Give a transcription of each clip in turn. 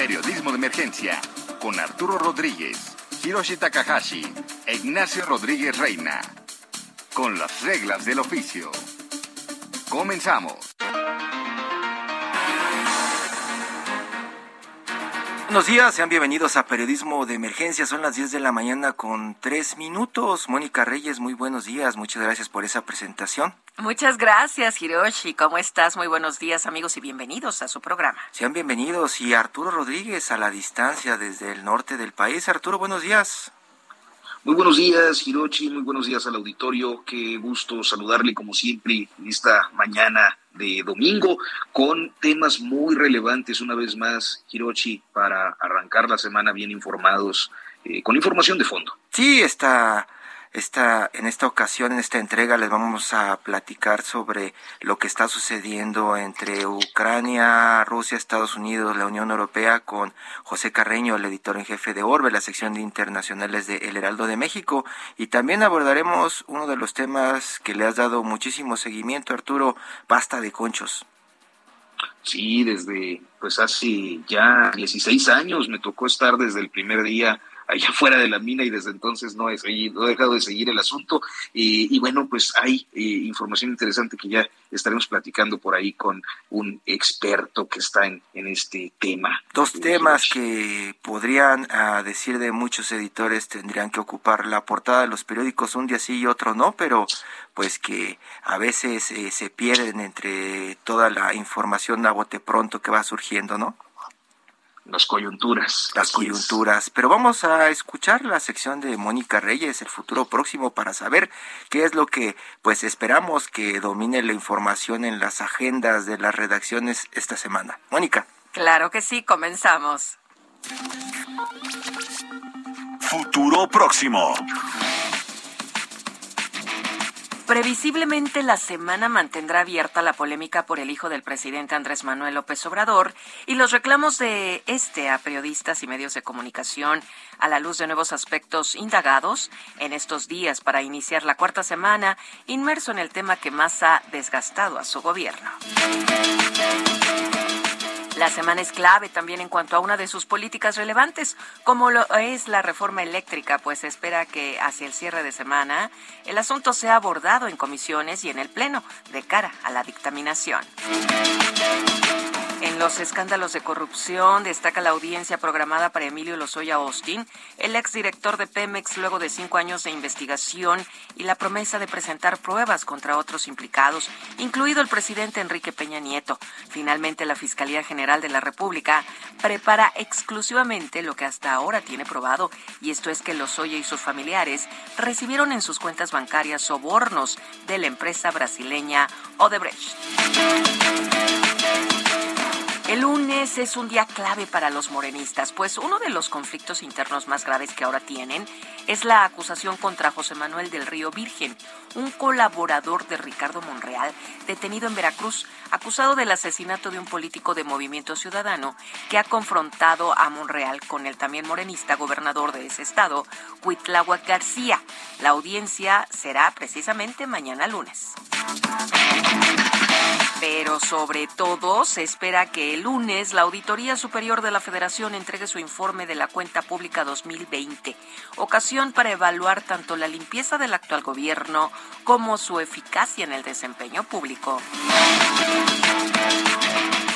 Periodismo de Emergencia con Arturo Rodríguez, Hiroshi Takahashi e Ignacio Rodríguez Reina. Con las reglas del oficio. Comenzamos. Buenos días, sean bienvenidos a Periodismo de Emergencia. Son las 10 de la mañana con 3 minutos. Mónica Reyes, muy buenos días. Muchas gracias por esa presentación. Muchas gracias, Hiroshi. ¿Cómo estás? Muy buenos días, amigos, y bienvenidos a su programa. Sean bienvenidos. Y Arturo Rodríguez a la distancia desde el norte del país. Arturo, buenos días. Muy buenos días, Hiroshi. Muy buenos días al auditorio. Qué gusto saludarle como siempre en esta mañana de domingo con temas muy relevantes una vez más, Hiroshi, para arrancar la semana bien informados, eh, con información de fondo. Sí, está esta, en esta ocasión, en esta entrega, les vamos a platicar sobre lo que está sucediendo entre Ucrania, Rusia, Estados Unidos, la Unión Europea, con José Carreño, el editor en jefe de Orbe, la sección de internacionales de El Heraldo de México. Y también abordaremos uno de los temas que le has dado muchísimo seguimiento, Arturo, basta de conchos. Sí, desde pues hace ya 16 años me tocó estar desde el primer día allá fuera de la mina y desde entonces no he, seguido, he dejado de seguir el asunto. Y, bueno, pues hay eh, información interesante que ya estaremos platicando por ahí con un experto que está en, en este tema. Dos temas que podrían, a decir de muchos editores, tendrían que ocupar la portada de los periódicos un día sí y otro no, pero pues que a veces eh, se pierden entre toda la información a bote pronto que va surgiendo, ¿no? Las coyunturas. Las coyunturas. Pero vamos a escuchar la sección de Mónica Reyes, el futuro próximo, para saber qué es lo que pues esperamos que domine la información en las agendas de las redacciones esta semana. Mónica. Claro que sí, comenzamos. Futuro próximo. Previsiblemente la semana mantendrá abierta la polémica por el hijo del presidente Andrés Manuel López Obrador y los reclamos de este a periodistas y medios de comunicación a la luz de nuevos aspectos indagados en estos días para iniciar la cuarta semana inmerso en el tema que más ha desgastado a su gobierno. La semana es clave también en cuanto a una de sus políticas relevantes, como lo es la reforma eléctrica, pues se espera que hacia el cierre de semana el asunto sea abordado en comisiones y en el Pleno de cara a la dictaminación. En los escándalos de corrupción destaca la audiencia programada para Emilio Lozoya Austin, el exdirector de Pemex luego de cinco años de investigación y la promesa de presentar pruebas contra otros implicados, incluido el presidente Enrique Peña Nieto. Finalmente, la Fiscalía General de la República prepara exclusivamente lo que hasta ahora tiene probado, y esto es que Lozoya y sus familiares recibieron en sus cuentas bancarias sobornos de la empresa brasileña Odebrecht. El lunes es un día clave para los morenistas, pues uno de los conflictos internos más graves que ahora tienen es la acusación contra José Manuel del Río Virgen, un colaborador de Ricardo Monreal, detenido en Veracruz, acusado del asesinato de un político de Movimiento Ciudadano que ha confrontado a Monreal con el también morenista gobernador de ese estado, Huitláhuac García. La audiencia será precisamente mañana lunes. Pero sobre todo se espera que el lunes la Auditoría Superior de la Federación entregue su informe de la cuenta pública 2020, ocasión para evaluar tanto la limpieza del actual gobierno como su eficacia en el desempeño público.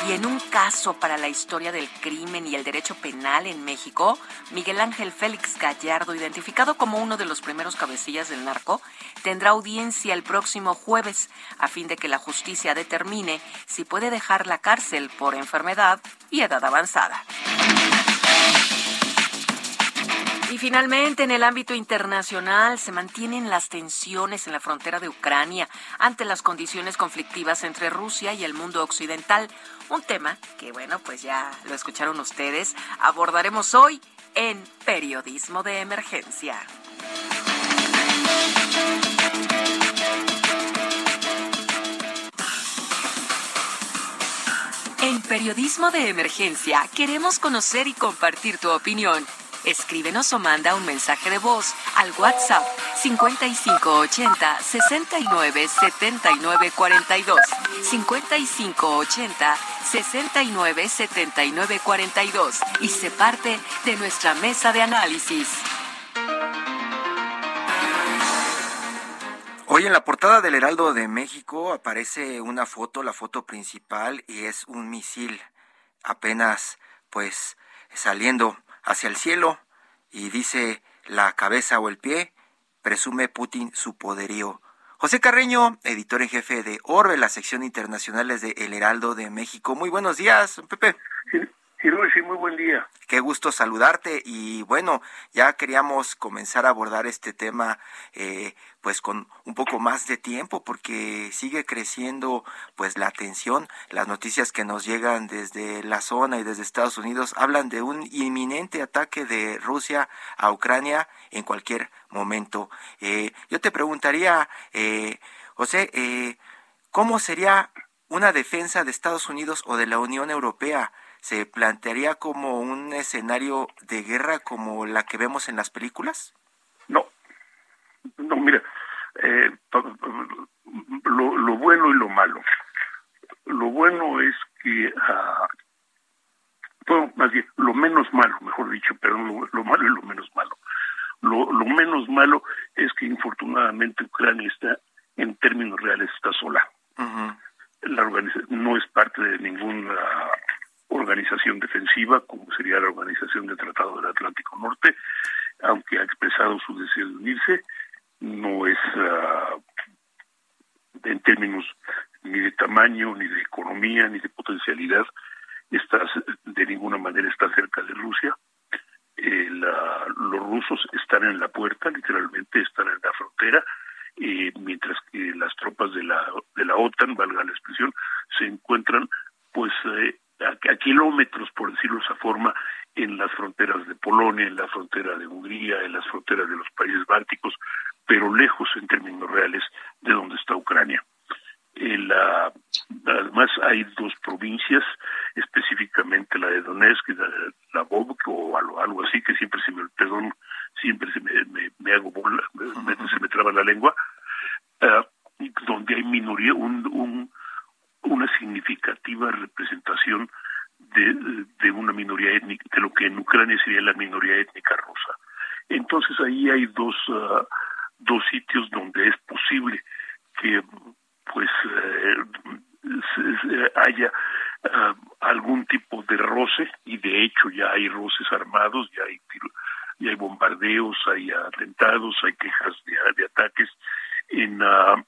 Y en un caso para la historia del crimen y el derecho penal en México, Miguel Ángel Félix Gallardo, identificado como uno de los primeros cabecillas del narco, tendrá audiencia el próximo jueves a fin de que la justicia determine si puede dejar la cárcel por enfermedad y edad avanzada. Y finalmente, en el ámbito internacional, se mantienen las tensiones en la frontera de Ucrania ante las condiciones conflictivas entre Rusia y el mundo occidental. Un tema que, bueno, pues ya lo escucharon ustedes. Abordaremos hoy en Periodismo de Emergencia. En Periodismo de Emergencia queremos conocer y compartir tu opinión. Escríbenos o manda un mensaje de voz al WhatsApp 5580 69 79 42. 5580 69 79 42 y se parte de nuestra mesa de análisis. Hoy en la portada del Heraldo de México aparece una foto, la foto principal, y es un misil apenas pues saliendo hacia el cielo y dice la cabeza o el pie, presume Putin su poderío. José Carreño, editor en jefe de Orbe, la sección internacionales de El Heraldo de México. Muy buenos días, Pepe. Muy buen día. Qué gusto saludarte y bueno, ya queríamos comenzar a abordar este tema eh, pues con un poco más de tiempo porque sigue creciendo pues la tensión. Las noticias que nos llegan desde la zona y desde Estados Unidos hablan de un inminente ataque de Rusia a Ucrania en cualquier momento. Eh, yo te preguntaría, eh, José, eh, ¿cómo sería una defensa de Estados Unidos o de la Unión Europea? Se plantearía como un escenario de guerra como la que vemos en las películas? No, no, mira, eh, lo, lo, bueno y lo malo. Lo bueno es que, uh, más bien, lo menos malo, mejor dicho, perdón, lo, malo y lo menos malo. Lo, lo menos malo es que infortunadamente Ucrania está, en términos reales, está sola. La organización no es parte de ninguna organización defensiva, como sería la Organización del Tratado del Atlántico Norte, aunque ha expresado su deseo de unirse, no es uh, en términos ni de tamaño, ni de economía, ni de potencialidad, está, de ninguna manera está cerca de Rusia. Eh, la, los rusos están en la puerta, literalmente están en la frontera, mientras que las tropas de la, de la OTAN, valga la expresión, se encuentran pues eh, a, kilómetros, por decirlo de esa forma, en las fronteras de Polonia, en la frontera de Hungría, en las fronteras de los países bálticos, pero lejos en términos reales de donde está Ucrania. además hay dos provincias, específicamente la de Donetsk y la, la o algo, así, que siempre se me, perdón, siempre se me, me, hago bola, se me traba la lengua, ah, donde hay minoría, un, un una significativa representación de, de, una minoría étnica, de lo que en Ucrania sería la minoría étnica rusa. Entonces ahí hay dos, uh, dos sitios donde es posible que pues eh, haya uh, algún tipo de roce y de hecho ya hay roces armados, ya hay ya hay bombardeos, hay atentados, hay quejas de, de ataques en uh,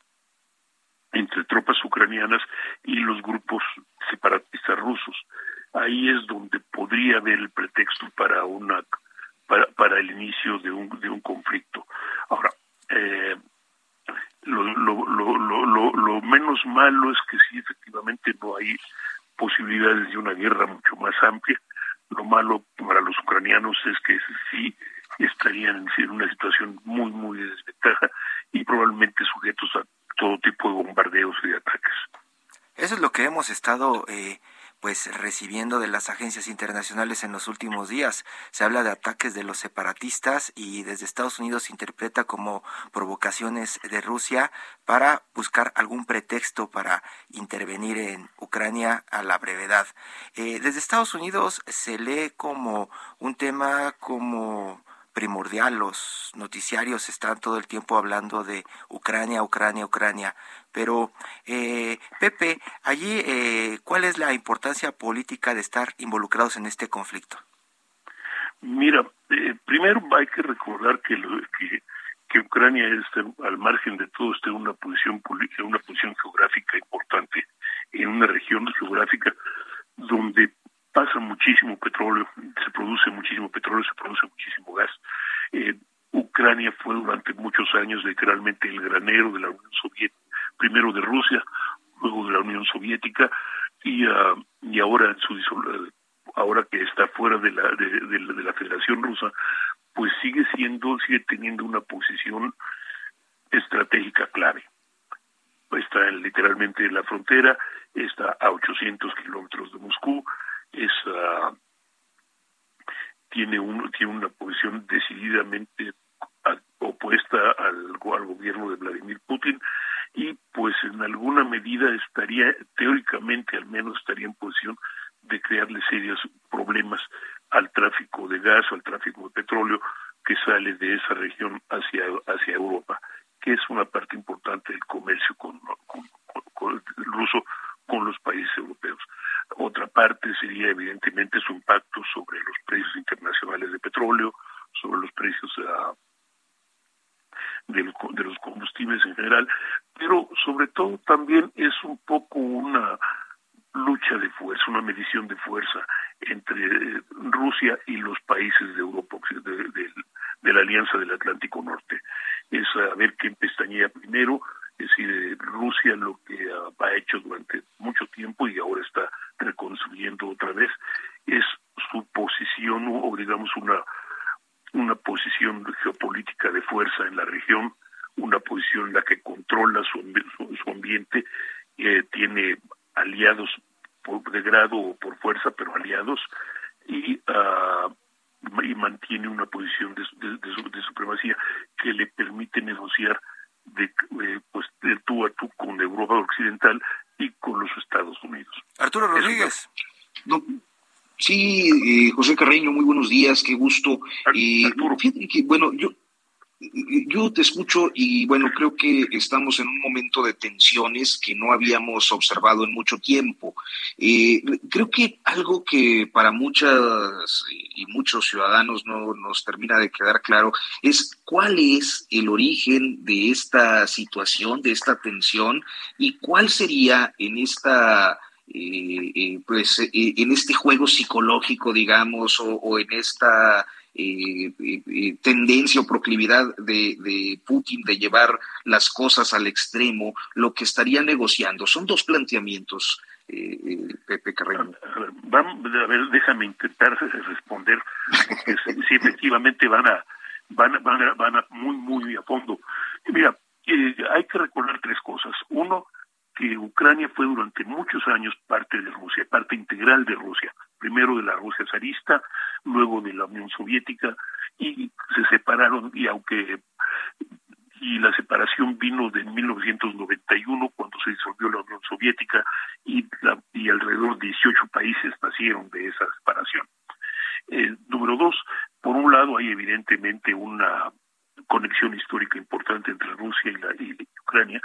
entre tropas ucranianas y los grupos separatistas rusos. Ahí es donde podría haber el pretexto para una para, para el inicio de un de un conflicto. Ahora, eh, lo, lo, lo, lo, menos malo es que sí, efectivamente, no hay posibilidades de una guerra mucho más amplia. Lo malo para los ucranianos es que sí estarían en una situación muy, muy de desventaja y probablemente sujetos a todo tipo de bombardeos y de ataques. Eso es lo que hemos estado eh, pues recibiendo de las agencias internacionales en los últimos días. Se habla de ataques de los separatistas y desde Estados Unidos se interpreta como provocaciones de Rusia para buscar algún pretexto para intervenir en Ucrania a la brevedad. Eh, desde Estados Unidos se lee como un tema como primordial. Los noticiarios están todo el tiempo hablando de Ucrania, Ucrania, Ucrania. Pero, eh, Pepe, allí, eh, ¿cuál es la importancia política de estar involucrados en este conflicto? Mira, eh, primero hay que recordar que, que, Ucrania está al margen de todo está en una posición una posición geográfica importante en una región geográfica donde pasa muchísimo petróleo, se produce muchísimo petróleo, se produce muchísimo gas. años literalmente el granero de la Unión Soviética, primero de Rusia, luego de la Unión Soviética y, ah, y ahora en su ahora que está fuera de la de, de la Federación Rusa, pues sigue siendo sigue teniendo una posición estratégica clave. Está literalmente en la frontera, está a 800 kilómetros de Moscú, es uh, tiene un, tiene una posición decididamente opuesta al, gobierno de Vladimir Putin en alguna medida estaría teóricamente al menos estaría en posición de crearle serios problemas al tráfico de gas o al tráfico de petróleo que sale de esa región hacia hacia Europa que es una parte importante del comercio con, con el ruso con los países europeos. Otra parte sería evidentemente su impacto sobre los precios internacionales de petróleo, sobre los precios uh, de, de los combustibles en general, pero sobre todo también es un poco una lucha de fuerza, una medición de fuerza entre Rusia y los países de Europa, de, de, de la Alianza del Atlántico Norte. Es a ver quién pestañea primero, es decir, Rusia lo que ha hecho durante mucho tiempo y ahora está reconstruyendo otra vez es su posición o digamos una una posición geopolítica de fuerza en la región, una posición en la que controla su, su, ambiente, eh, tiene aliados por de grado o por fuerza, pero aliados, y, uh, y mantiene una posición de, de, de, de supremacía que le permite negociar de, eh, pues de tú a tú con Europa Occidental y con los Estados Unidos. Arturo Rodríguez. No, sí, eh, José Carreño, muy buenos días, qué gusto. Eh, Arturo. que, bueno, yo yo te escucho y bueno, creo que estamos en un momento de tensiones que no habíamos observado en mucho tiempo. Eh, creo que algo que para muchas y muchos ciudadanos no nos termina de quedar claro es cuál es el origen de esta situación, de esta tensión y cuál sería en esta eh, eh, pues en este juego psicológico, digamos, o, o en esta eh, eh, eh, tendencia o proclividad de, de, Putin de llevar las cosas al extremo, lo que estaría negociando. Son dos planteamientos, eh, eh Pepe Carreño. Vamos, a ver, déjame intentar responder, sí, efectivamente van a, van, van, a, van a muy, muy a fondo. Mira, hay que recordar tres cosas. Uno, que Ucrania fue durante muchos años parte de Rusia, parte integral de Rusia, primero de la Rusia zarista, luego de la Unión Soviética, y se separaron, y aunque y la separación vino de 1991 cuando se disolvió la Unión Soviética y, la, y alrededor de 18 países nacieron de esa separación. Eh, número dos, por un lado hay evidentemente una conexión histórica importante entre Rusia y, la, Ucrania,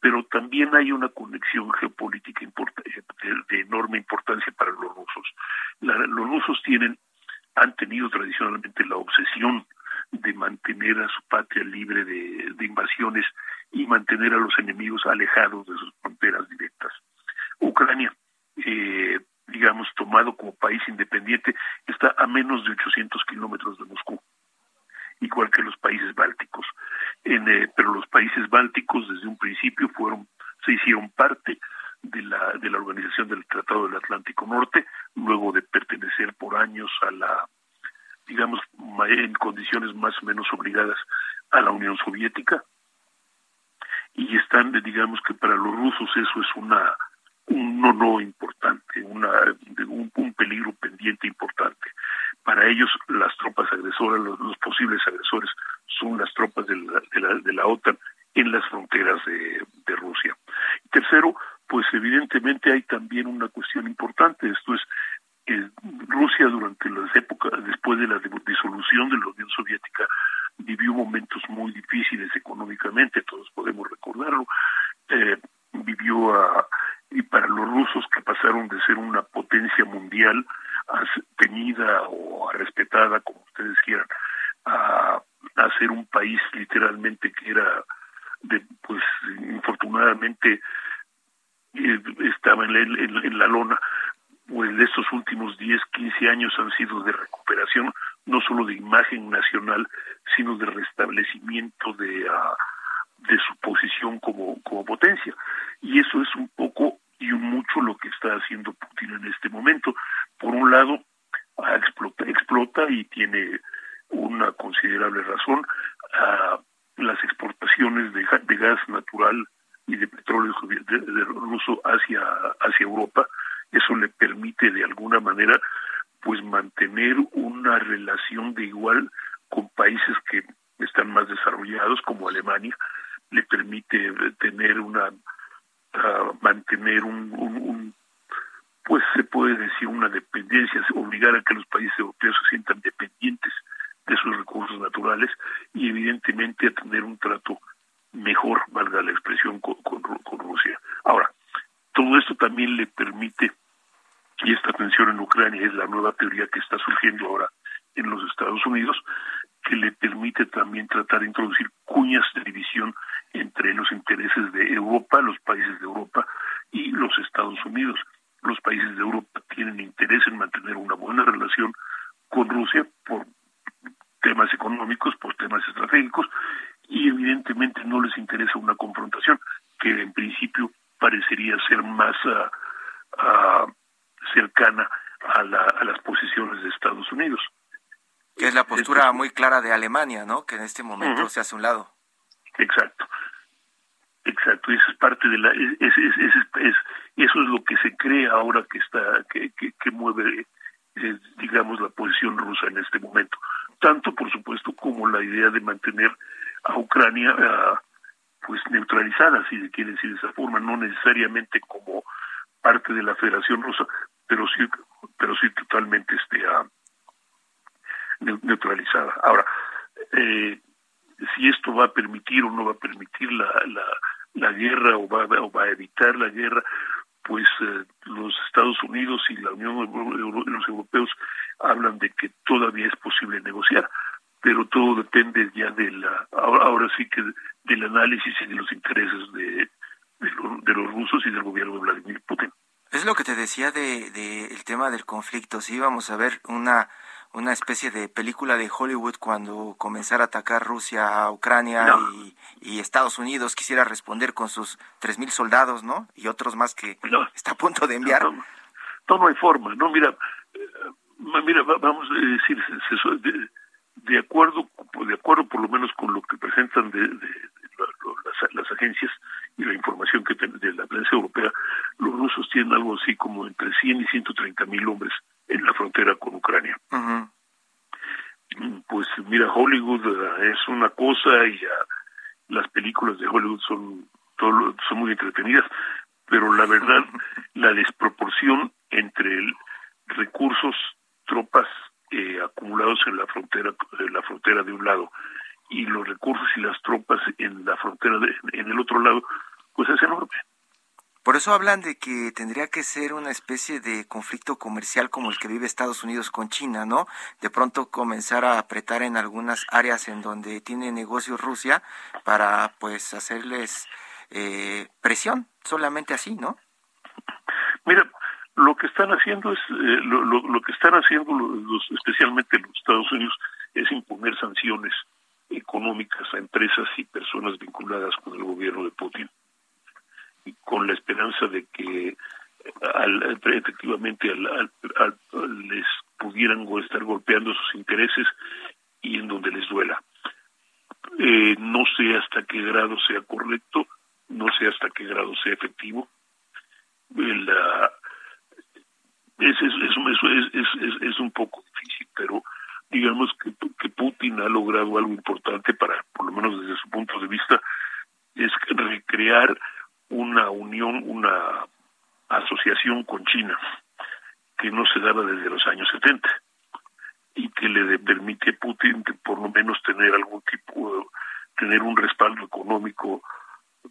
pero también hay una conexión geopolítica de, de, enorme importancia para los rusos. Los rusos tienen, han tenido tradicionalmente la obsesión de mantener a su patria libre de, de invasiones y mantener a los enemigos alejados de sus fronteras directas. Ucrania, eh, digamos, tomado como país independiente, está a menos de 800 kilómetros de Moscú igual que los países bálticos. Eh, pero los países bálticos desde un principio fueron, se hicieron parte de la, de la organización del Tratado del Atlántico Norte, luego de pertenecer por años a la, digamos, en condiciones más o menos obligadas a la Unión Soviética. Y están, digamos que para los rusos eso es una un no importante, una, un, un peligro pendiente importante. Para ellos las tropas agresoras, los, posibles agresores, son las tropas de la, de la, de la OTAN en las fronteras de, Rusia. Y tercero, pues evidentemente hay también una cuestión importante, es Alemania, ¿no? Que en este momento se hace un lado. Exacto. Exacto, eso es parte de la, es, es, es, eso es lo que se cree ahora que está, que, que, que mueve, eh, digamos, la posición rusa en este momento. Tanto, por supuesto, como la idea de mantener a Ucrania, uh, pues neutralizada, si se quiere decir de esa forma, no necesariamente como parte de la Federación Rusa, pero sí, pero sí totalmente este, uh, neutralizada. Ahora, eh, si esto va a permitir o no va a permitir la, la, la guerra o va, o va a evitar la guerra, pues eh, los Estados Unidos y la Unión los europeos hablan de que todavía es posible negociar, pero todo depende ya de la ahora, ahora sí que del análisis y de los intereses de, de, de los rusos y del gobierno de Vladimir Putin. Es lo que te decía de, de el tema del conflicto. Si íbamos a ver una una especie de película de Hollywood cuando comenzara a atacar Rusia a Ucrania No. y, y Estados Unidos quisiera responder con sus 3.000 soldados, ¿no? Y otros más que No. está a punto de enviar. No, no, no hay forma, no, mira, eh, mira, va- vamos a decir, de, de acuerdo, de acuerdo por lo menos con lo que presentan de, de- las, las agencias y la información que de la prensa europea, los rusos tienen algo así como entre 100 y 130 mil hombres en la frontera con Ucrania. Pues mira, Hollywood eh, es una cosa y ah, las películas de Hollywood son todo- son muy entretenidas, pero la verdad la desproporción entre el recursos, tropas eh, acumulados en la frontera en la frontera de un lado y los recursos y las tropas en la frontera de- en el otro lado, pues es enorme. Por eso hablan de que tendría que ser una especie de conflicto comercial como el que vive Estados Unidos con China, ¿no? De pronto comenzar a apretar en algunas áreas en donde tiene negocios Rusia para pues hacerles eh, presión, solamente así, ¿no? Mira, lo que están haciendo es, eh, lo, lo, que están haciendo los, especialmente los Estados Unidos es imponer sanciones económicas a empresas y personas vinculadas con el gobierno de Putin, con la esperanza de que al- efectivamente al- les pudieran estar golpeando sus intereses y en donde les duela. Eh, no sé hasta qué grado sea correcto, no sé hasta qué grado sea efectivo, es un poco difícil, pero digamos que, que Putin ha logrado algo importante para, por lo menos desde su punto de vista, es recrear una unión, una asociación con China que no se daba desde los años 70 y que le de- permite a Putin de por lo menos tener algún tipo, tener un respaldo económico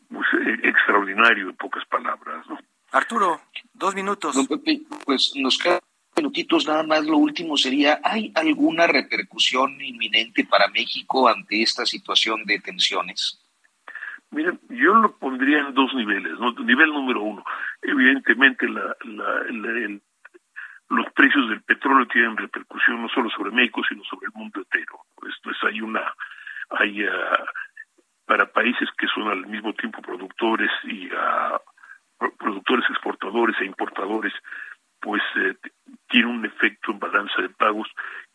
pues, eh, extraordinario, en pocas palabras, ¿no? Arturo, dos minutos. Pepe, pues nos quedan minutitos nada más. Lo último sería, ¿hay alguna repercusión inminente para México ante esta situación de tensiones? Miren, yo lo pondría en dos niveles. ¿no? Nivel número uno, evidentemente la, los precios del petróleo tienen repercusión no solo sobre México, sino sobre el mundo entero. Esto es, hay una, hay ah, para países que son al mismo tiempo productores y uh, productores exportadores e importadores, pues eh, tiene un efecto en balanza de pagos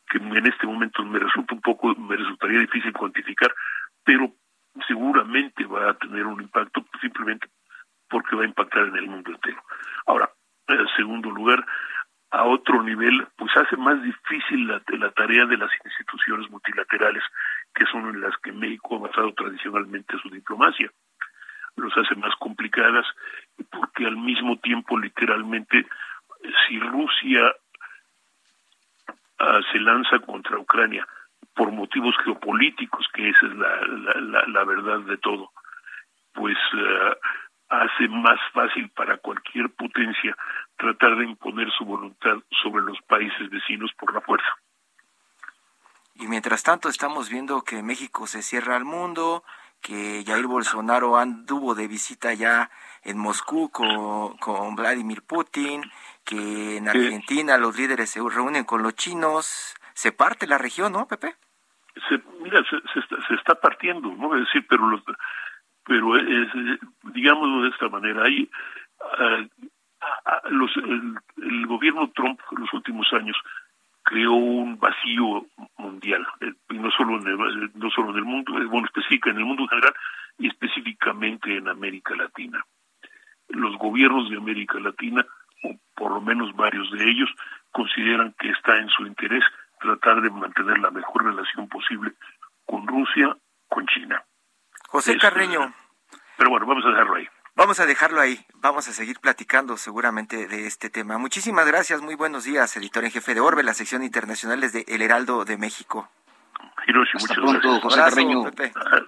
que en este momento me resulta un poco, me resultaría difícil cuantificar, pero seguramente va a tener un impacto simplemente porque va a impactar en el mundo entero. Ahora, en segundo lugar, a otro nivel, pues hace más difícil la, tarea de las instituciones multilaterales, que son en las que México ha basado tradicionalmente su diplomacia. Los hace más complicadas porque al mismo tiempo, literalmente, si Rusia uh, se lanza contra Ucrania por motivos geopolíticos, que esa es la, la, la, verdad de todo, pues uh, hace más fácil para cualquier potencia tratar de imponer su voluntad sobre los países vecinos por la fuerza. Y mientras tanto estamos viendo que México se cierra al mundo, que Jair Bolsonaro anduvo de visita ya en Moscú con, con Vladimir Putin, que en Argentina los líderes se reúnen con los chinos, se parte la región, ¿no, Pepe? Se, mira, se, se, está, partiendo, ¿no? Es decir, pero los, pero es, digámoslo de esta manera, hay uh, los, el, gobierno Trump en los últimos años creó un vacío mundial, eh, no solo en el, no solo en el mundo, eh, bueno, específica en el mundo en general y específicamente en América Latina. Los gobiernos de América Latina, o por lo menos varios de ellos, consideran que está en su interés tratar de mantener la mejor relación posible con Rusia, con China. José Carreño. Pero bueno, vamos a dejarlo ahí. Vamos a dejarlo ahí. Vamos a seguir platicando seguramente de este tema. Muchísimas gracias. Muy buenos días, editor en jefe de Orbe, la sección internacional de El Heraldo de México. Hiroshi, muchas gracias. José Carreño. Ah,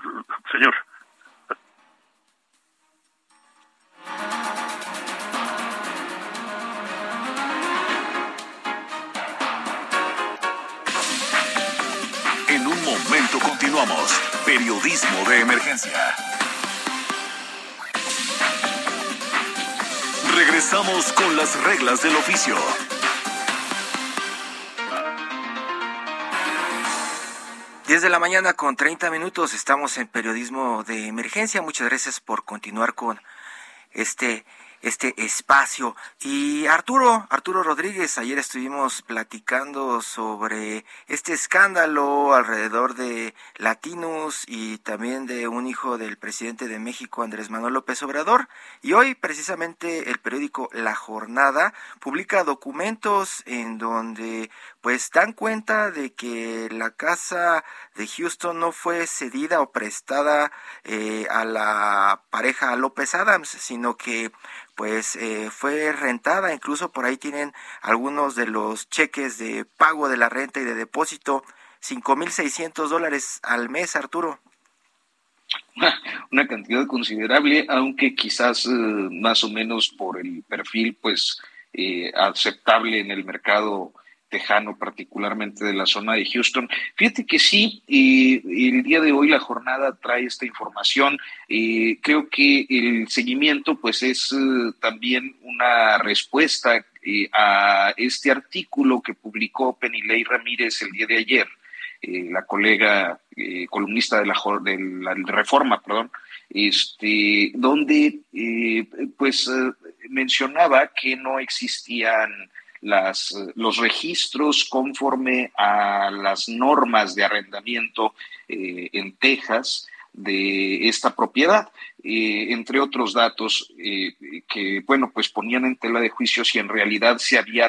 señor. Continuamos. Periodismo de emergencia. Regresamos con las reglas del oficio. Diez de la mañana con 30 minutos estamos en periodismo de emergencia. Muchas gracias por continuar con este este espacio. Y Arturo, Arturo Rodríguez, ayer estuvimos platicando sobre este escándalo alrededor de Latinos y también de un hijo del presidente de México, Andrés Manuel López Obrador. Y hoy precisamente el periódico La Jornada publica documentos en donde pues dan cuenta de que la casa de Houston no fue cedida o prestada eh, a la pareja López Adams, sino que pues eh, fue rentada, incluso por ahí tienen algunos de los cheques de pago de la renta y de depósito, cinco mil seiscientos dólares al mes, Arturo. Una cantidad considerable, aunque quizás eh, más o menos por el perfil, pues eh, aceptable en el mercado tejano, particularmente de la zona de Houston. Fíjate que sí, eh, el día de hoy la jornada trae esta información. Eh, creo que el seguimiento, pues, es eh, también una respuesta a este artículo que publicó Penilei Ramírez el día de ayer, la colega columnista de la, de la Reforma, perdón, este, donde, pues, mencionaba que no existían las, los registros conforme a las normas de arrendamiento eh, en Texas de esta propiedad, eh, entre otros datos eh, que, bueno, pues ponían en tela de juicio si en realidad se había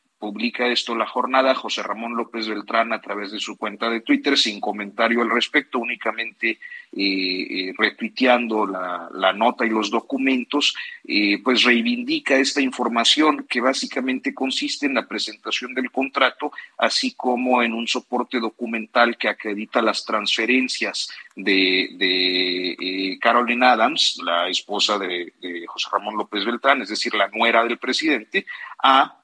publica esto la jornada, José Ramón López Beltrán a través de su cuenta de Twitter, sin comentario al respecto, únicamente eh, eh, retuiteando la, nota y los documentos, eh, pues reivindica esta información que básicamente consiste en la presentación del contrato, así como en un soporte documental que acredita las transferencias de, de Caroline Adams, la esposa de, de José Ramón López Beltrán, es decir, la nuera del presidente, a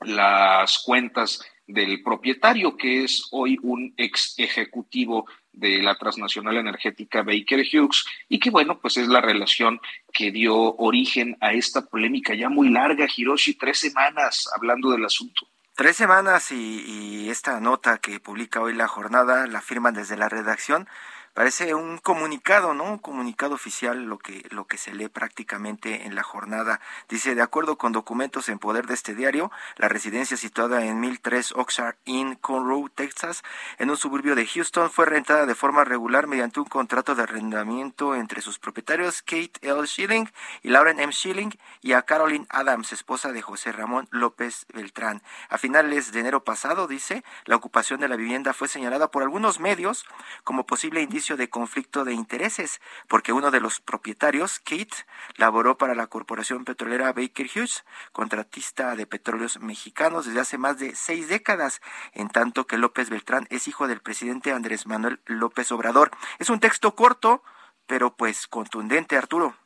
las cuentas del propietario, que es hoy un ex ejecutivo de la transnacional energética Baker Hughes, y que bueno, pues es la relación que dio origen a esta polémica ya muy larga, Hiroshi, tres semanas hablando del asunto. Tres semanas y, esta nota que publica hoy la jornada la firman desde la redacción Parece un comunicado, ¿no? Un comunicado oficial lo que, lo que se lee prácticamente en la jornada. Dice, de acuerdo con documentos en poder de este diario, la residencia situada en 1003 Oxford Inn, Conroe, Texas, en un suburbio de Houston, fue rentada de forma regular mediante un contrato de arrendamiento entre sus propietarios Kate L. Schilling y Lauren M. Schilling y a Caroline Adams, esposa de José Ramón López Beltrán. A finales de enero pasado, dice, la ocupación de la vivienda fue señalada por algunos medios como posible indicio de conflicto de intereses, porque uno de los propietarios, Kate, laboró para la Corporación Petrolera Baker Hughes, contratista de petróleos mexicanos desde hace más de seis décadas, en tanto que López Beltrán es hijo del presidente Andrés Manuel López Obrador. Es un texto corto, pero pues contundente, Arturo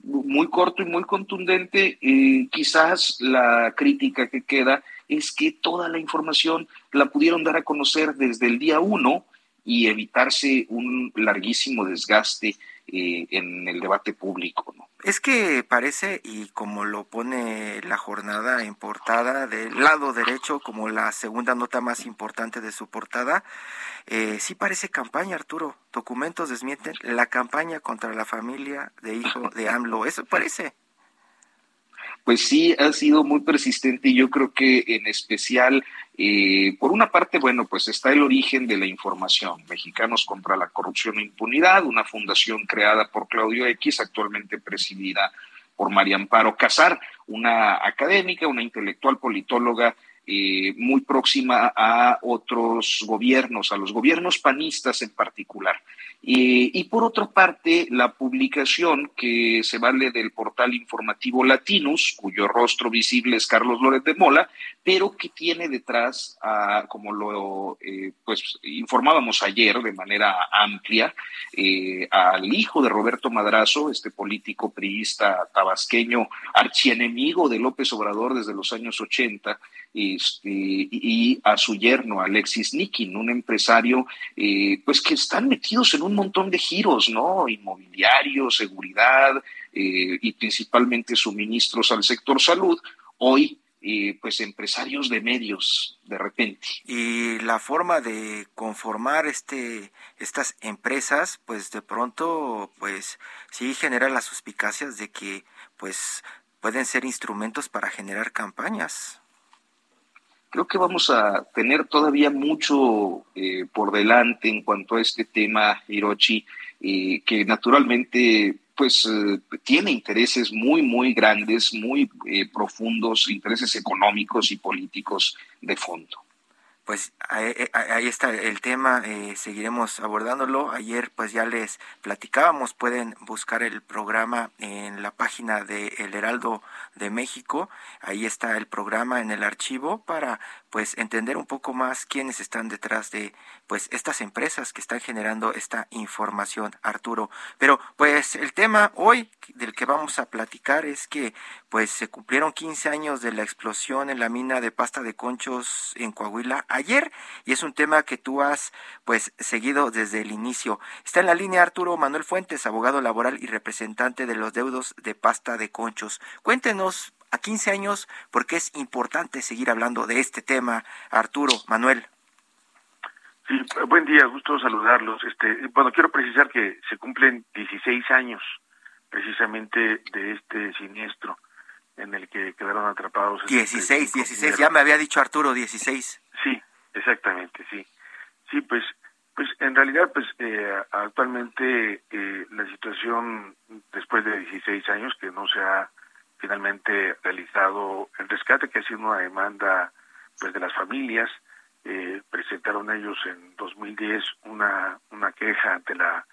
muy corto y muy contundente. Quizás la crítica que queda es que toda la información la pudieron dar a conocer desde el día uno y evitarse un larguísimo desgaste eh, en el debate público. ¿no? Es que parece, y como lo pone la jornada en portada, del lado derecho, como la segunda nota más importante de su portada, eh, sí parece campaña, Arturo. Documentos desmienten la campaña contra la familia de hijo de AMLO. Eso parece pues sí ha sido muy persistente y yo creo que en especial, eh, por una parte, bueno, pues está el origen de la información, Mexicanos contra la Corrupción e Impunidad, una fundación creada por Claudio X, actualmente presidida por María Amparo Casar, una académica, una intelectual politóloga eh, muy próxima a otros gobiernos, a los gobiernos panistas en particular. y por otra parte, la publicación que se vale del portal informativo Latinus, cuyo rostro visible es Carlos Lórez de Mola, pero que tiene detrás, como lo eh, pues informábamos ayer de manera amplia, eh, al hijo de Roberto Madrazo, este político priista tabasqueño, archienemigo de López Obrador desde los años 80, este, y a su yerno, Alexis Nikin, un empresario, eh, pues que están metidos en un montón de giros, ¿no? Inmobiliario, seguridad eh, y principalmente suministros al sector salud. Hoy eh, pues empresarios de medios de repente. Y la forma de conformar este estas empresas, pues de pronto, pues sí genera las suspicacias de que pues pueden ser instrumentos para generar campañas creo que vamos a tener todavía mucho eh, por delante en cuanto a este tema, Hirochi, eh, que naturalmente pues eh, tiene intereses muy, muy grandes, muy profundos, intereses económicos y políticos de fondo pues ahí, está el tema, eh, seguiremos abordándolo. Ayer pues ya les platicábamos, pueden buscar el programa en la página de El Heraldo de México, ahí está el programa en el archivo para pues entender un poco más quiénes están detrás de pues estas empresas que están generando esta información, Arturo. Pero pues el tema hoy del que vamos a platicar es que pues se cumplieron 15 años de la explosión en la mina de pasta de conchos en Coahuila ayer y es un tema que tú has pues seguido desde el inicio. Está en la línea Arturo Manuel Fuentes, abogado laboral y representante de los deudos de pasta de conchos. Cuéntenos a 15 años, porque es importante seguir hablando de este tema. Arturo, Manuel. Sí, buen día, gusto saludarlos. Este, bueno, quiero precisar que se cumplen 16 años precisamente de este siniestro en el que quedaron atrapados. 16, 16, ya me había dicho Arturo, 16. Sí, exactamente, sí. Sí, pues pues en realidad, pues eh, actualmente eh, la situación después de 16 años que no se ha finalmente realizado el rescate, que ha sido una demanda pues de las familias. Eh, presentaron ellos en 2010 una, una queja ante la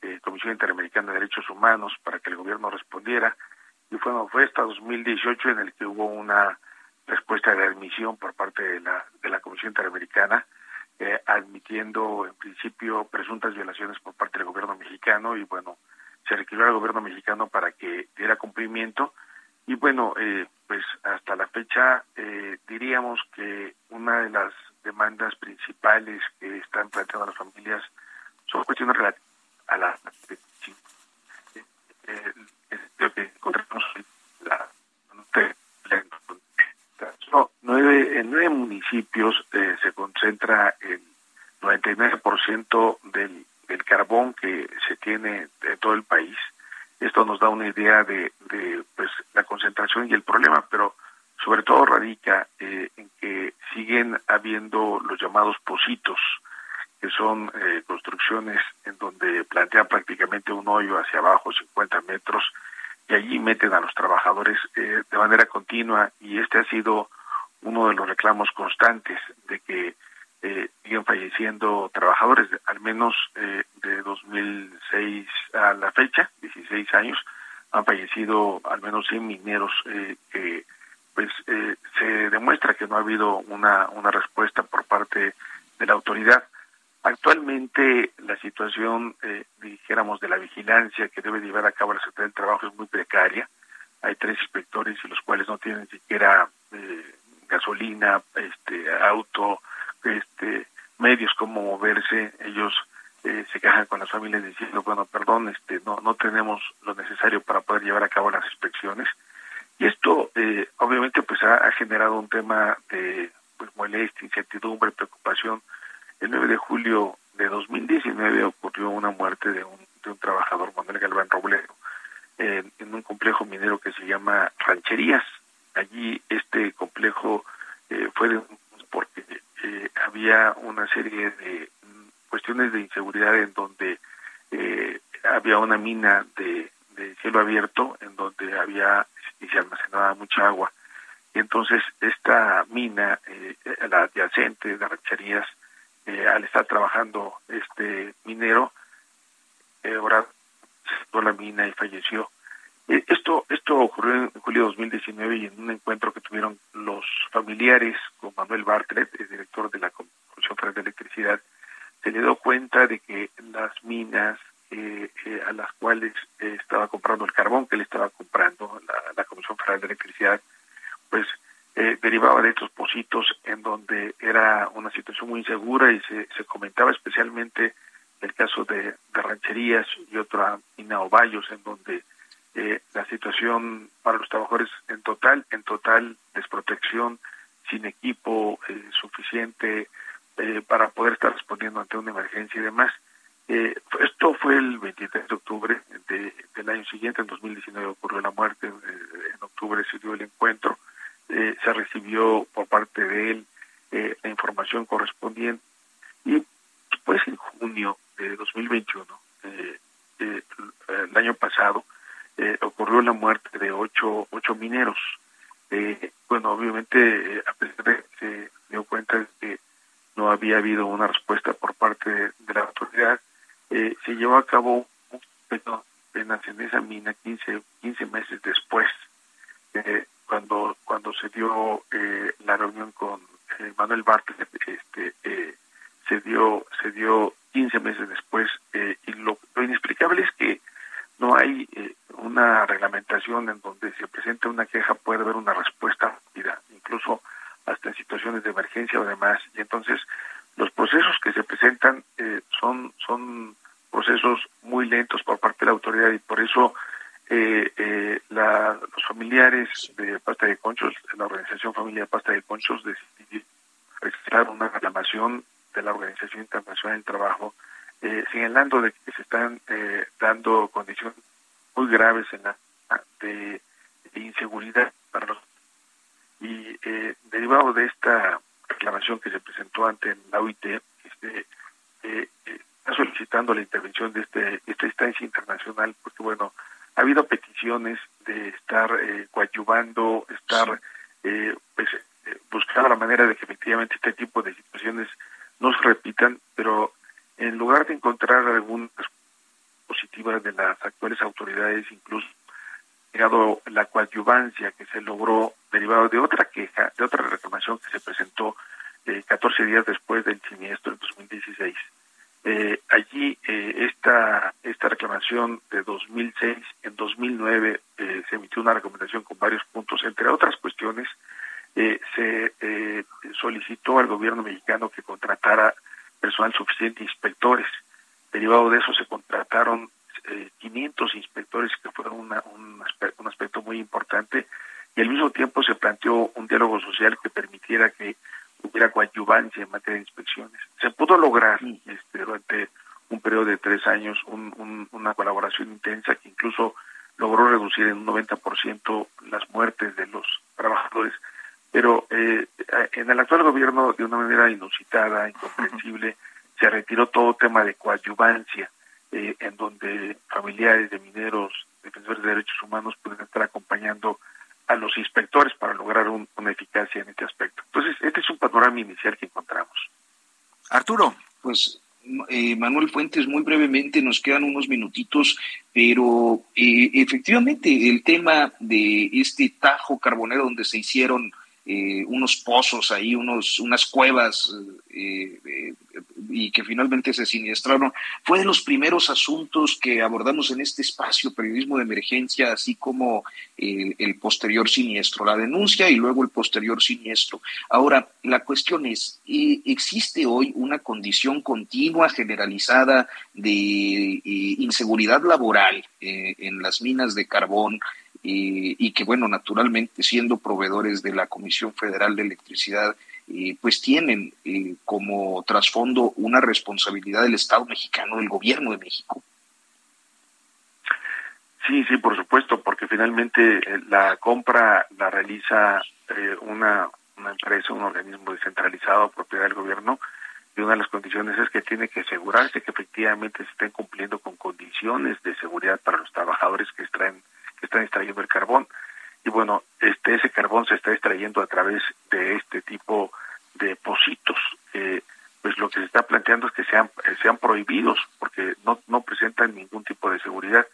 eh, Comisión Interamericana de Derechos Humanos para que el gobierno respondiera. Y fue, fue hasta 2018 en el que hubo una respuesta de admisión por parte de la, de la Comisión Interamericana, eh, admitiendo en principio presuntas violaciones por parte del gobierno mexicano y bueno, se requirió al gobierno mexicano para que diera cumplimiento. Y bueno, eh, pues hasta la fecha eh, diríamos que una de las demandas principales que están planteando las familias son cuestiones relativas a la eh, lo que encontramos la, nueve, en nueve municipios se concentra el 99% del el carbón que se tiene en todo el país. Esto nos da una idea de, de pues la concentración y el problema, pero sobre todo radica eh, en que siguen habiendo los llamados positos, que son eh, construcciones en donde plantean prácticamente un hoyo hacia abajo, 50 metros, y allí meten a los trabajadores eh, de manera continua, y este ha sido uno de los reclamos constantes de que eh, siguen falleciendo trabajadores, al menos eh, de 2006 a la fecha, 16 años, han fallecido al menos 100 mineros eh, que pues eh, se demuestra que no ha habido una, una respuesta por parte de la autoridad. Actualmente la situación, eh, dijéramos, de la vigilancia que debe llevar a cabo la Secretaría del Trabajo es muy precaria. Hay tres inspectores y los cuales no tienen siquiera eh, gasolina, este auto, este medios como moverse ellos eh, se quejan con las familias diciendo bueno perdón este no no tenemos lo necesario para poder llevar a cabo las inspecciones y esto eh, obviamente pues ha, ha, generado un tema de pues molestia incertidumbre preocupación el 9 de julio de 2019 ocurrió una muerte de un de un trabajador Manuel Galván Robledo en, un complejo minero que se llama Rancherías. Allí este complejo eh, fue porque eh, había una serie de cuestiones de inseguridad en donde eh, había una mina de, de, cielo abierto en donde había y se almacenaba mucha agua. Y entonces esta mina eh, la adyacente de rancherías eh, al estar trabajando este minero eh, ahora la mina y falleció. Eh, esto esto ocurrió en julio de 2019 y en un encuentro que tuvieron los familiares con Manuel Bartlett, el director de la Comisión Federal de Electricidad, se le dio cuenta de que las minas eh, eh, a las cuales eh, estaba comprando el carbón que le estaba comprando la, la Comisión Federal de Electricidad, pues eh, derivaba de estos positos en donde era una situación muy insegura y se, se comentaba especialmente el caso de, rancherías y otra Ovallos en donde eh, la situación para los trabajadores en total, en total desprotección, sin equipo eh, suficiente eh, para poder estar respondiendo ante una emergencia y demás. Eh, esto fue el 23 de octubre de, del año siguiente, en 2019 ocurrió la muerte, en octubre se dio el encuentro, se recibió por parte de él la información correspondiente y después en junio de 2021, el año pasado, eh, ocurrió la muerte de ocho, ocho mineros. Eh, bueno, obviamente, eh, a pesar de que se dio cuenta de que no había habido una respuesta por parte de, la autoridad, eh, se llevó a cabo un en esa mina 15, 15 meses después, eh, se dio eh, la reunión con eh, Manuel Bartlett, este, eh, se dio, se dio 15 meses después, eh, y lo, lo inexplicable es que no hay una reglamentación en donde se presente una queja puede haber una respuesta rápida, incluso hasta en situaciones de emergencia o demás. Y entonces los procesos que se presentan eh, son son procesos muy lentos por parte de la autoridad y por eso eh, eh, la, los familiares de Pasta de Conchos, la organización Familia de Pasta de Conchos, decidieron registrar una reclamación de la Organización Internacional del Trabajo eh, señalando de que se están eh, dando condiciones muy graves en la de, de inseguridad para los y eh, derivado de esta reclamación que se presentó ante la OIT este eh, está solicitando la intervención de este esta instancia internacional porque bueno ha habido peticiones de estar eh, estar eh, pues, eh, buscando la manera de que efectivamente este tipo de situaciones no se repitan, pero en lugar de encontrar algunas positivas de las actuales autoridades, incluso llegado la coadyuvancia que se logró derivado de otra queja, de otra reclamación que se presentó eh, 14 días después del siniestro en 2016. Eh, allí eh, esta, esta reclamación de 2006, en 2009 eh, se emitió una recomendación con varios puntos, entre otras cuestiones, eh, se eh, solicitó al gobierno mexicano que contratara personal suficiente, inspectores. Derivado de eso se contrataron eh, 500 inspectores, que fueron una, un, aspecto, un aspecto muy importante, y al mismo tiempo se planteó un diálogo social que permitiera que hubiera coadyuvancia en materia de inspecciones. Se pudo lograr este, durante un periodo de tres años un, un, una colaboración intensa que incluso logró reducir en un 90% las muertes de los trabajadores, pero eh, en el actual gobierno, de una manera inusitada, incomprensible, se retiró todo tema de coadyuvancia, eh, en donde familiares de mineros, defensores de derechos humanos pueden estar acompañando a los inspectores para lograr un, una eficacia en este aspecto. Entonces, este es un panorama inicial que encontramos. Arturo. Pues eh, Manuel Fuentes, muy brevemente, nos quedan unos minutitos, pero eh, efectivamente el tema de este tajo carbonero donde se hicieron eh, unos pozos ahí, unos, unas cuevas eh, eh, y que finalmente se siniestraron, fue de los primeros asuntos que abordamos en este espacio, periodismo de emergencia, así como el, el posterior siniestro, la denuncia y luego el posterior siniestro. Ahora, la cuestión es, ¿existe hoy una condición continua, generalizada de inseguridad laboral en las minas de carbón? Eh, y que, bueno, naturalmente, siendo proveedores de la Comisión Federal de Electricidad, eh, pues tienen eh, como trasfondo una responsabilidad del Estado mexicano, del gobierno de México. Sí, sí, por supuesto, porque finalmente la compra la realiza una, una empresa, un organismo descentralizado, propiedad del gobierno, y una de las condiciones es que tiene que asegurarse que efectivamente se estén cumpliendo con condiciones de seguridad para los trabajadores que extraen que están extrayendo el carbón. Y bueno, este ese carbón se está extrayendo a través de este tipo de pocitos. Eh, pues lo que se está planteando es que sean, sean prohibidos porque no, no presentan ningún tipo de seguridad.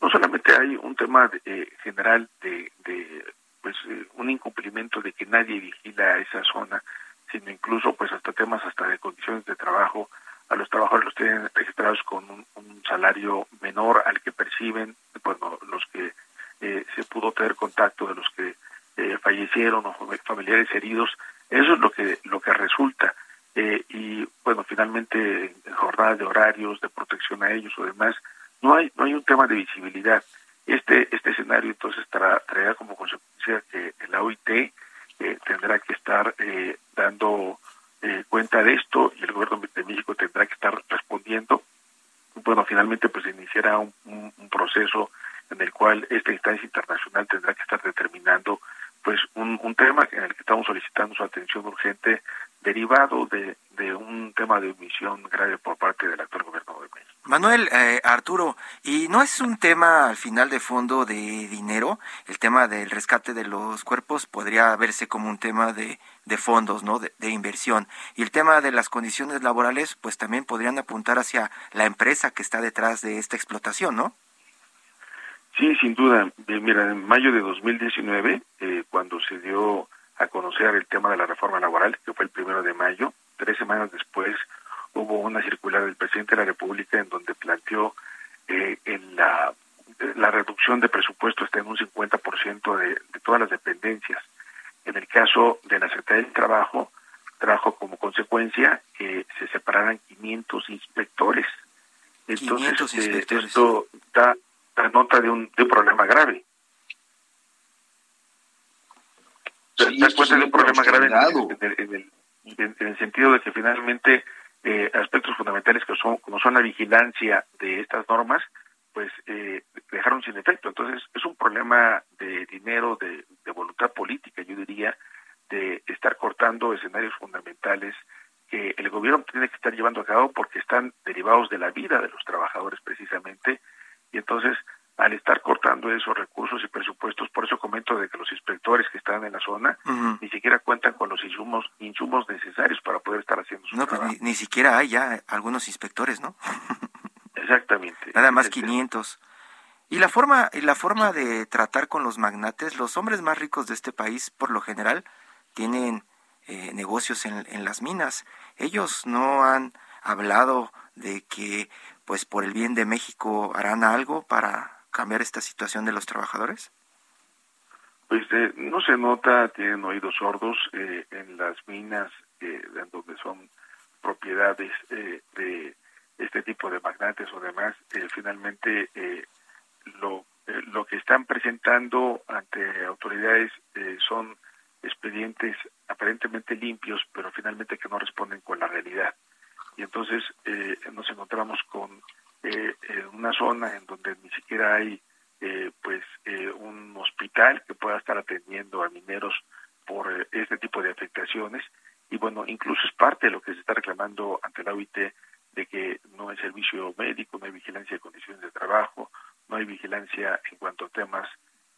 No solamente hay un tema eh, general de, de pues eh, un incumplimiento de que nadie vigila esa zona, sino incluso pues hasta temas hasta de condiciones de trabajo. A los trabajadores los tienen registrados con un, salario menor al que perciben, bueno, los que eh, se pudo tener contacto de los que eh, fallecieron o familiares heridos, eso es lo que lo que resulta. Eh, y bueno, finalmente en jornadas de horarios, de protección a ellos o demás, no hay no hay un tema de visibilidad. Este este escenario entonces tra traerá como consecuencia que la OIT eh, tendrá que estar eh, dando eh, cuenta de esto y el gobierno de México tendrá que estar respondiendo. Bueno, finalmente pues iniciará un, un, un proceso en el cual esta instancia internacional tendrá que estar determinando pues un, un tema en el que estamos solicitando su atención urgente derivado de, de un tema de omisión grave por parte del actual gobierno de México. Manuel, eh, Arturo, ¿y no es un tema al final de fondo de dinero? El tema del rescate de los cuerpos podría verse como un tema de, de fondos, ¿no? De, de, inversión. Y el tema de las condiciones laborales, pues también podrían apuntar hacia la empresa que está detrás de esta explotación, ¿no? Sí, sin duda. Mira, en mayo de 2019, eh, cuando se dio a conocer el tema de la reforma laboral, que fue el primero de mayo, tres semanas después hubo una circular del presidente de la República en donde planteó eh, en la, la reducción de presupuesto hasta en un 50% de, de todas las dependencias. En el caso de la Secretaría del Trabajo, trajo como consecuencia que se separaran 500 inspectores. Entonces, 500 inspectores. Eh, esto da la nota de un, de un problema grave. Sí, da cuenta de un problema grave en el, en, el, en, en el, sentido de que finalmente eh, aspectos fundamentales que son como son la vigilancia de estas normas pues eh, dejaron sin efecto. Entonces es un problema de dinero de, de voluntad política yo diría de estar cortando escenarios fundamentales que el gobierno tiene que estar llevando a cabo porque están derivados de la vida de los trabajadores precisamente. Y entonces al estar cortando esos recursos y presupuestos, por eso comento de que los inspectores que están en la zona ni siquiera cuentan con los insumos insumos necesarios para poder estar haciendo su no, pues, trabajo. ni, siquiera hay ya algunos inspectores, ¿no? Exactamente. Nada más 500. Y la forma y la forma de tratar con los magnates, los hombres más ricos de este país, por lo general, tienen eh, negocios en, en las minas. Ellos no han hablado de que, pues, por el bien de México harán algo para cambiar esta situación de los trabajadores. Pues eh, no se nota, tienen oídos sordos eh, en las minas, eh, donde son propiedades de este tipo de magnates o demás. finalmente, lo, lo que están presentando ante autoridades son expedientes aparentemente limpios, pero finalmente que no responden con la realidad. Y entonces nos encontramos con una zona en donde ni siquiera hay eh, pues eh, un hospital que pueda estar atendiendo a mineros por eh, este tipo de afectaciones. Y bueno incluso es parte de lo que se está reclamando ante la OIT de que no hay servicio médico no hay vigilancia de condiciones de trabajo no hay vigilancia en cuanto a temas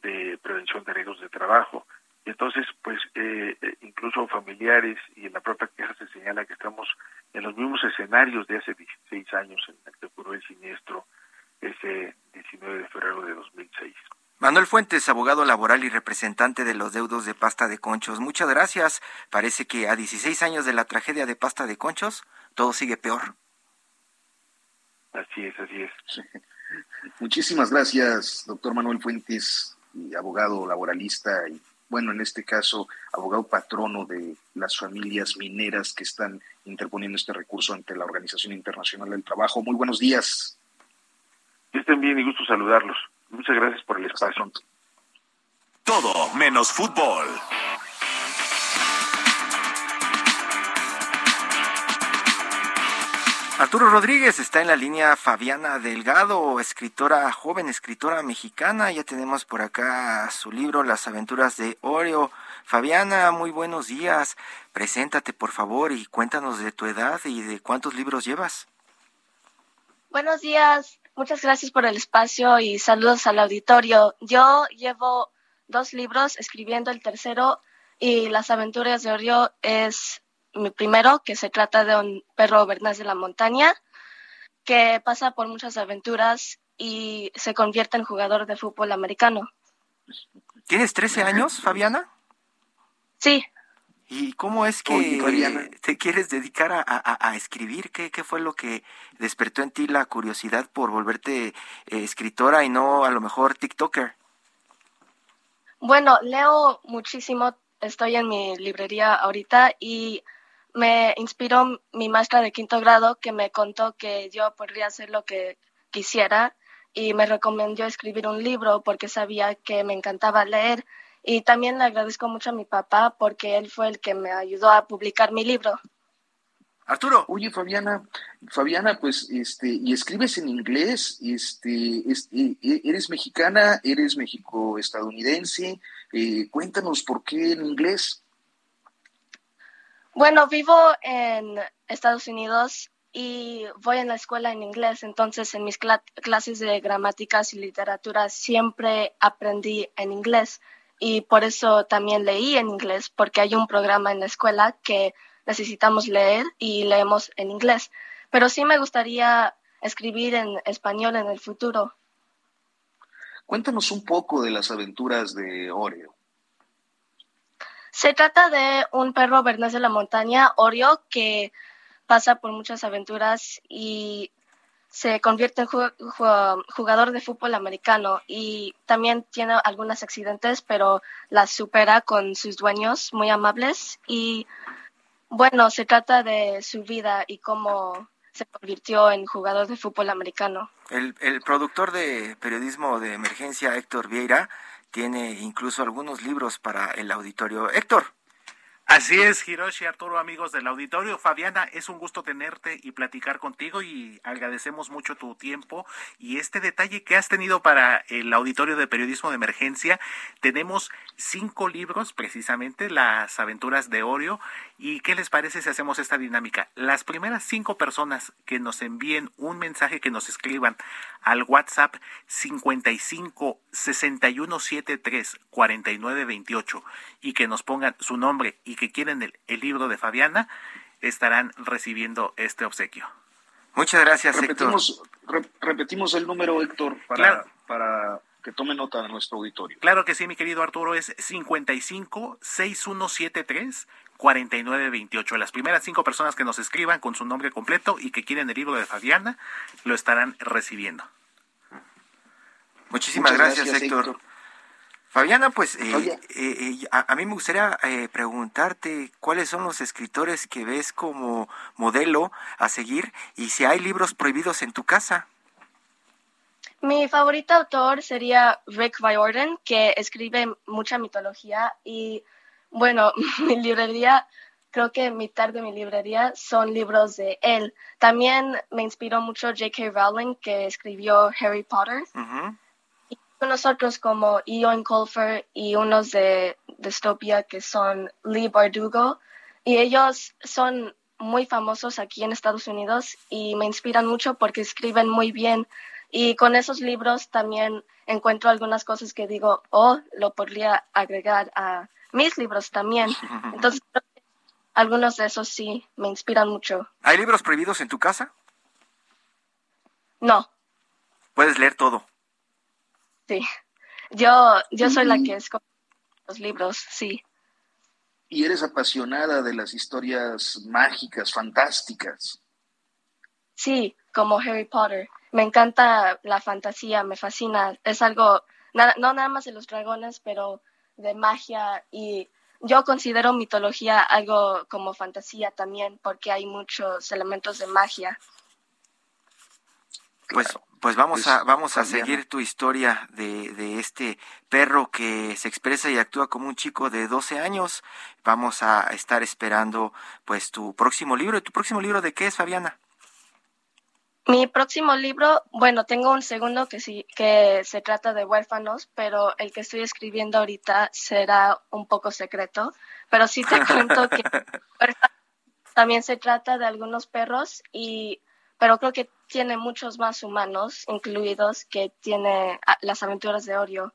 de prevención de riesgos de trabajo entonces pues incluso familiares y en la propia queja se señala que estamos en los mismos escenarios de hace 16 años en el que ocurrió el siniestro ese 19 de febrero de 2006. Manuel Fuentes, abogado laboral y representante de los deudos de pasta de conchos. Muchas gracias. Parece que a 16 años de la tragedia de pasta de conchos, todo sigue peor. Así es, así es. Muchísimas gracias, doctor Manuel Fuentes, abogado laboralista y, bueno, en este caso, abogado patrono de las familias mineras que están interponiendo este recurso ante la Organización Internacional del Trabajo. Muy buenos días. Que estén bien y gusto saludarlos. Muchas gracias por el espacio. Todo menos fútbol. Arturo Rodríguez está en la línea Fabiana Delgado, escritora, joven escritora mexicana. Ya tenemos por acá su libro Las aventuras de Oreo. Fabiana, muy buenos días. Preséntate por favor y cuéntanos de tu edad y de cuántos libros llevas. Buenos días. Muchas gracias por el espacio y saludos al auditorio. Yo llevo dos libros escribiendo el tercero y Las aventuras de Orio es mi primero, que se trata de un perro bernés de la montaña que pasa por muchas aventuras y se convierte en jugador de fútbol americano. ¿Tienes 13 años, Fabiana? Sí. ¿Y cómo es que te quieres dedicar a, escribir? ¿Qué, fue lo que despertó en ti la curiosidad por volverte eh, escritora y no a lo mejor TikToker? Bueno, leo muchísimo, estoy en mi librería ahorita y me inspiró mi maestra de quinto grado que me contó que yo podría hacer lo que quisiera y me recomendó escribir un libro porque sabía que me encantaba leer y también le agradezco mucho a mi papá porque él fue el que me ayudó a publicar mi libro. Arturo. Oye, Fabiana, Fabiana, pues, este, y escribes en inglés, este, e, e, eres mexicana, eres México-estadounidense, eh, cuéntanos por qué en inglés. Bueno, vivo en Estados Unidos y voy en la escuela en inglés, entonces en mis clases de gramáticas y literatura siempre aprendí en inglés y por eso también leí en inglés, porque hay un programa en la escuela que necesitamos leer y leemos en inglés. Pero sí me gustaría escribir en español en el futuro. Cuéntanos un poco de las aventuras de Oreo. Se trata de un perro bernés de la montaña, Oreo, que pasa por muchas aventuras y se convierte en jugador de fútbol americano y también tiene algunos accidentes, pero las supera con sus dueños muy amables. Y bueno, se trata de su vida y cómo se convirtió en jugador de fútbol americano. El, el productor de periodismo de emergencia, Héctor Vieira, tiene incluso algunos libros para el auditorio. Héctor, Así es, Hiroshi, Arturo, amigos del auditorio. Fabiana, es un gusto tenerte y platicar contigo y agradecemos mucho tu tiempo y este detalle que has tenido para el auditorio de periodismo de emergencia. Tenemos cinco libros, precisamente, Las aventuras de Oreo. ¿Y qué les parece si hacemos esta dinámica? Las primeras cinco personas que nos envíen un mensaje, que nos escriban al WhatsApp 55 61 73 49 28 y que nos pongan su nombre y que quieren el, libro de Fabiana, estarán recibiendo este obsequio. Muchas gracias, repetimos, Héctor. repetimos el número, Héctor, para, para que tome nota de nuestro auditorio. Claro que sí, mi querido Arturo, es 55 6173 4928. Las primeras cinco personas que nos escriban con su nombre completo y que quieren el libro de Fabiana, lo estarán recibiendo. Muchísimas gracias, Héctor. Fabiana, pues eh, eh, eh, a, mí me gustaría preguntarte cuáles son los escritores que ves como modelo a seguir y si hay libros prohibidos en tu casa. Mi favorito autor sería Rick Riordan, que escribe mucha mitología y bueno, mi librería, creo que mitad de mi librería son libros de él. También me inspiró mucho J.K. Rowling, que escribió Harry Potter nosotros como Ion Colfer y unos de Dystopia que son Lee Bardugo y ellos son muy famosos aquí en Estados Unidos y me inspiran mucho porque escriben muy bien y con esos libros también encuentro algunas cosas que digo, oh, lo podría agregar a mis libros también. Entonces, algunos de esos sí me inspiran mucho. ¿Hay libros prohibidos en tu casa? No. Puedes leer todo. Sí, yo, yo soy la que escoge los libros, sí. Y eres apasionada de las historias mágicas, fantásticas. Sí, como Harry Potter. Me encanta la fantasía, me fascina. Es algo, no nada más de los dragones, pero de magia y yo considero mitología algo como fantasía también porque hay muchos elementos de magia. Pues pues vamos a vamos a seguir tu historia de, de, este perro que se expresa y actúa como un chico de 12 años. Vamos a estar esperando pues tu próximo libro. ¿Y tu próximo libro de qué es, Fabiana? Mi próximo libro, bueno, tengo un segundo que sí que se trata de huérfanos, pero el que estoy escribiendo ahorita será un poco secreto, pero sí te cuento que también se trata de algunos perros y pero creo que tiene muchos más humanos incluidos que tiene ah, las aventuras de Oreo.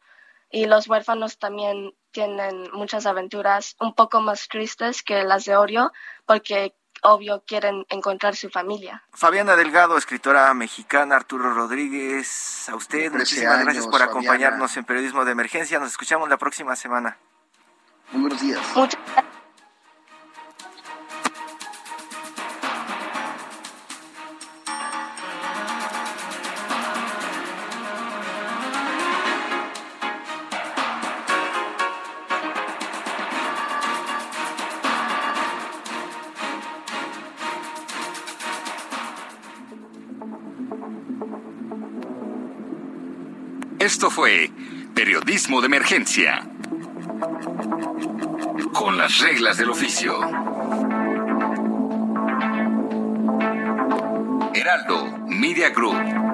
Y los huérfanos también tienen muchas aventuras un poco más tristes que las de Oreo, porque obvio quieren encontrar su familia. Fabiana Delgado, escritora mexicana, Arturo Rodríguez, a usted muchísimas gracias por acompañarnos en Periodismo de Emergencia. Nos escuchamos la próxima semana. Muy buenos días. Muchas gracias. De Emergencia. Con las reglas del oficio. Heraldo Media Group.